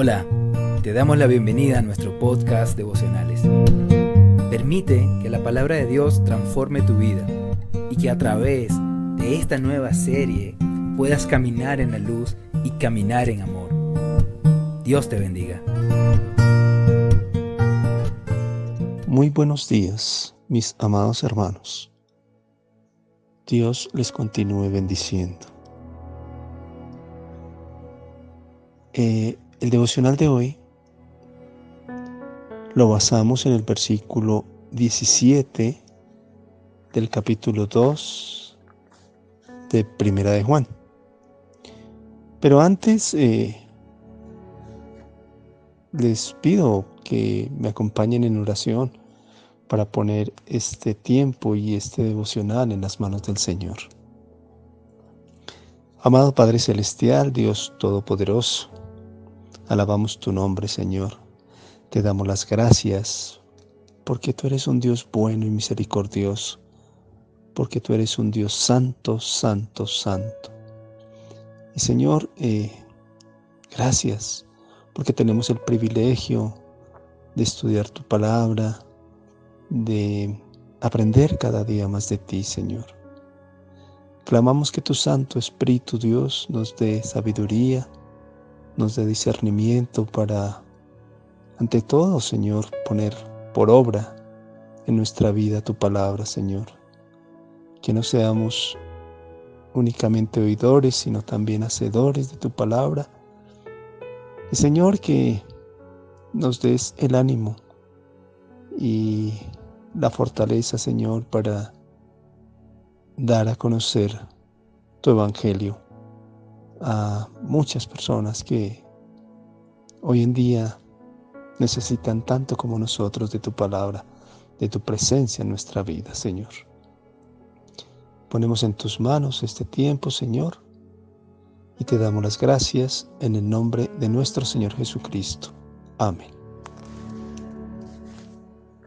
Hola, te damos la bienvenida a nuestro podcast devocionales. Permite que la palabra de Dios transforme tu vida y que a través de esta nueva serie puedas caminar en la luz y caminar en amor. Dios te bendiga. Muy buenos días, mis amados hermanos. Dios les continúe bendiciendo. Eh, el devocional de hoy lo basamos en el versículo 17 del capítulo 2 de Primera de Juan. Pero antes eh, les pido que me acompañen en oración para poner este tiempo y este devocional en las manos del Señor. Amado Padre Celestial, Dios Todopoderoso, alabamos tu nombre, Señor. Te damos las gracias porque tú eres un Dios bueno y misericordioso, porque tú eres un Dios santo, santo, santo. Y Señor, eh, gracias porque tenemos el privilegio de estudiar tu palabra, de aprender cada día más de ti, Señor. Clamamos que tu Santo Espíritu Dios nos dé sabiduría, nos dé discernimiento para, ante todo, Señor, poner por obra en nuestra vida tu palabra, Señor. Que no seamos únicamente oidores, sino también hacedores de tu palabra. Y Señor, que nos des el ánimo y la fortaleza, Señor, para dar a conocer tu evangelio a muchas personas que hoy en día necesitan tanto como nosotros de tu palabra, de tu presencia en nuestra vida, Señor. Ponemos en tus manos este tiempo, Señor, y te damos las gracias en el nombre de nuestro Señor Jesucristo. Amén.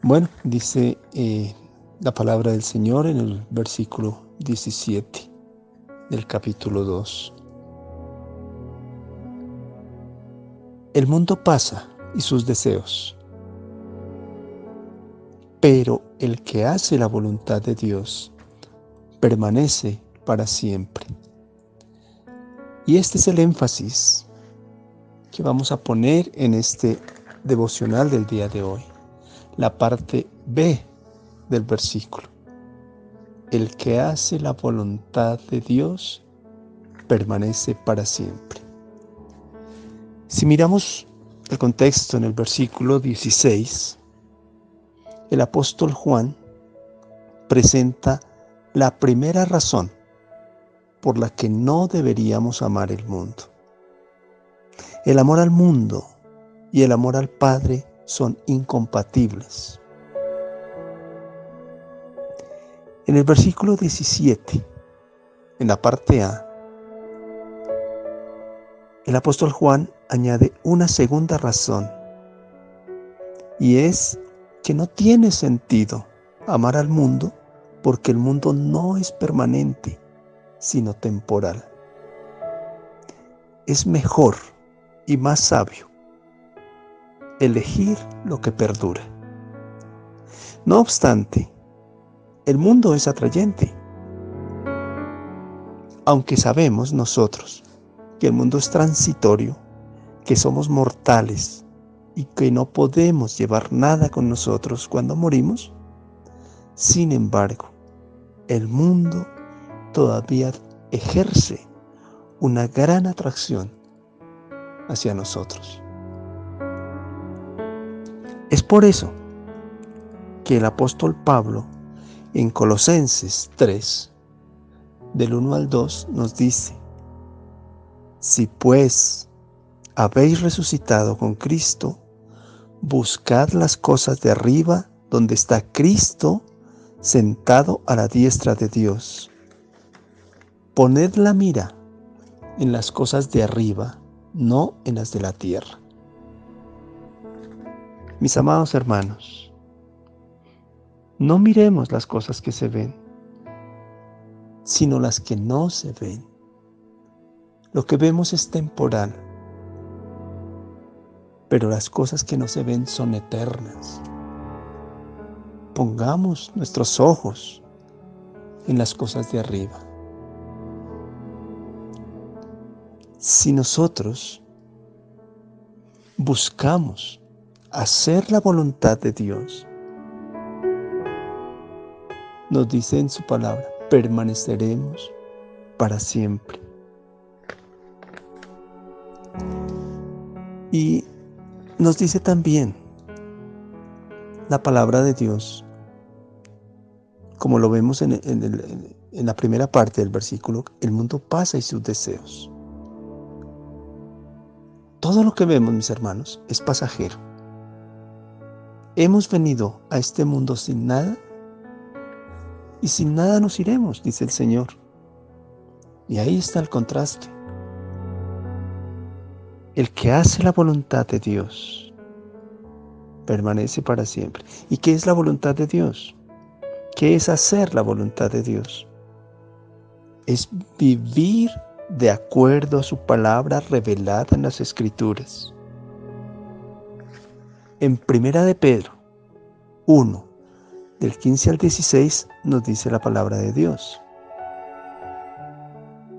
Bueno, dice eh, la palabra del Señor en el versículo 17 del capítulo 2. El mundo pasa y sus deseos, pero el que hace la voluntad de Dios permanece para siempre. Y este es el énfasis que vamos a poner en este devocional del día de hoy la parte B del versículo. El que hace la voluntad de Dios permanece para siempre. Si miramos el contexto en el versículo 16, el apóstol Juan presenta la primera razón por la que no deberíamos amar el mundo. El amor al mundo y el amor al Padre son incompatibles. En el versículo 17, en la parte A, el apóstol Juan añade una segunda razón, y es que no tiene sentido amar al mundo porque el mundo no es permanente, sino temporal. Es mejor y más sabio elegir lo que perdura. No obstante, el mundo es atrayente. Aunque sabemos nosotros que el mundo es transitorio, que somos mortales y que no podemos llevar nada con nosotros cuando morimos, sin embargo, el mundo todavía ejerce una gran atracción hacia nosotros. Es por eso que el apóstol Pablo en Colosenses 3, del 1 al 2, nos dice, si pues habéis resucitado con Cristo, buscad las cosas de arriba donde está Cristo sentado a la diestra de Dios. Poned la mira en las cosas de arriba, no en las de la tierra mis amados hermanos, no miremos las cosas que se ven, sino las que no se ven. Lo que vemos es temporal. Pero las cosas que no se ven son eternas. Pongamos nuestros ojos en las cosas de arriba. Si nosotros buscamos hacer la voluntad de Dios, nos dice en su palabra, permaneceremos para siempre. Y nos dice también la palabra de Dios, como lo vemos en, la primera parte del versículo, el mundo pasa y sus deseos. Todo lo que vemos, mis hermanos, es pasajero. Hemos venido a este mundo sin nada y sin nada nos iremos, dice el Señor. Y ahí está el contraste. El que hace la voluntad de Dios permanece para siempre. ¿Y qué es la voluntad de Dios? ¿Qué es hacer la voluntad de Dios? Es vivir de acuerdo a su palabra revelada en las Escrituras. En Primera de Pedro 1, del 15 al 16, nos dice la palabra de Dios.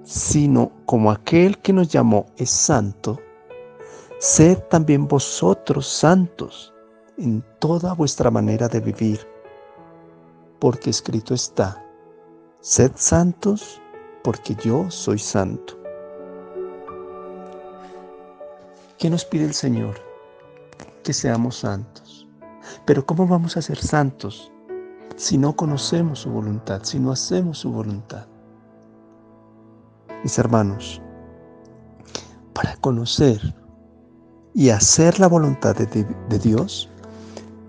Sino como aquel que nos llamó es santo, sed también vosotros santos en toda vuestra manera de vivir, porque escrito está, sed santos porque yo soy santo. ¿Qué nos pide el Señor? Que seamos santos. Pero ¿cómo vamos a ser santos si no conocemos su voluntad, si no hacemos su voluntad? Mis hermanos, para conocer y hacer la voluntad de, Dios,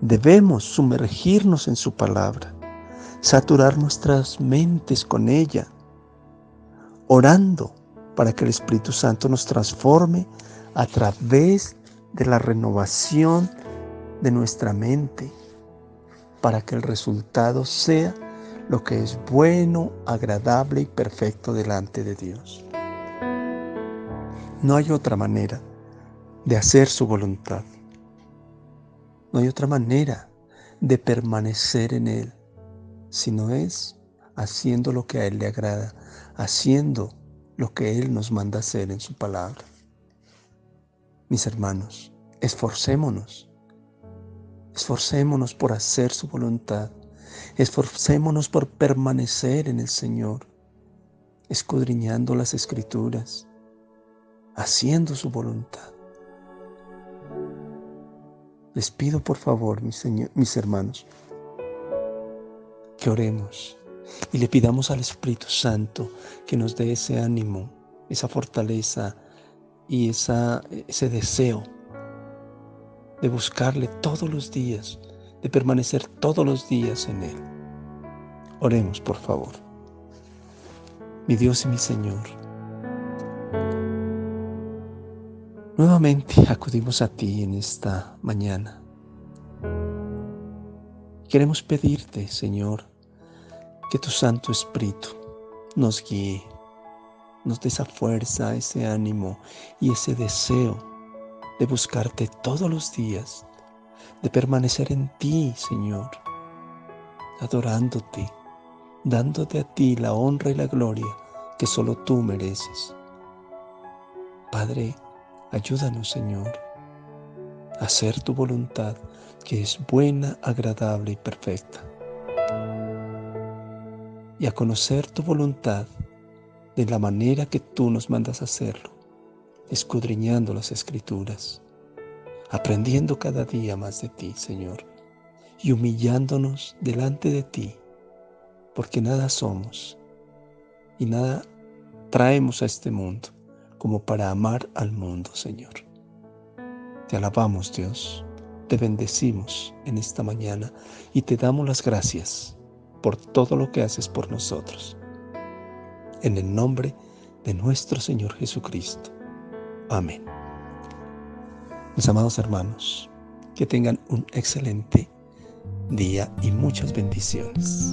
debemos sumergirnos en su palabra, saturar nuestras mentes con ella, orando para que el Espíritu Santo nos transforme a través de la renovación de nuestra mente, para que el resultado sea lo que es bueno, agradable y perfecto delante de Dios. No hay otra manera de hacer su voluntad. No hay otra manera de permanecer en Él, sino es haciendo lo que a Él le agrada, haciendo lo que Él nos manda hacer en su palabra. Mis hermanos, esforcémonos, esforcémonos por hacer su voluntad, esforcémonos por permanecer en el Señor, escudriñando las escrituras, haciendo su voluntad. Les pido por favor, mis, mis hermanos, que oremos y le pidamos al Espíritu Santo que nos dé ese ánimo, esa fortaleza y esa, ese deseo de buscarle todos los días, de permanecer todos los días en Él. Oremos, por favor. Mi Dios y mi Señor, nuevamente acudimos a ti en esta mañana. Queremos pedirte, Señor, que tu Santo Espíritu nos guíe, nos dé esa fuerza, ese ánimo y ese deseo de buscarte todos los días, de permanecer en ti, Señor, adorándote, dándote a ti la honra y la gloria que solo tú mereces. Padre, ayúdanos, Señor, a hacer tu voluntad, que es buena, agradable y perfecta. Y a conocer tu voluntad de la manera que tú nos mandas hacerlo, escudriñando las escrituras, aprendiendo cada día más de ti, Señor, y humillándonos delante de ti, porque nada somos y nada traemos a este mundo como para amar al mundo, Señor. Te alabamos, Dios, te bendecimos en esta mañana y te damos las gracias por todo lo que haces por nosotros. En el nombre de nuestro Señor Jesucristo. Amén. Mis amados hermanos, que tengan un excelente día y muchas bendiciones.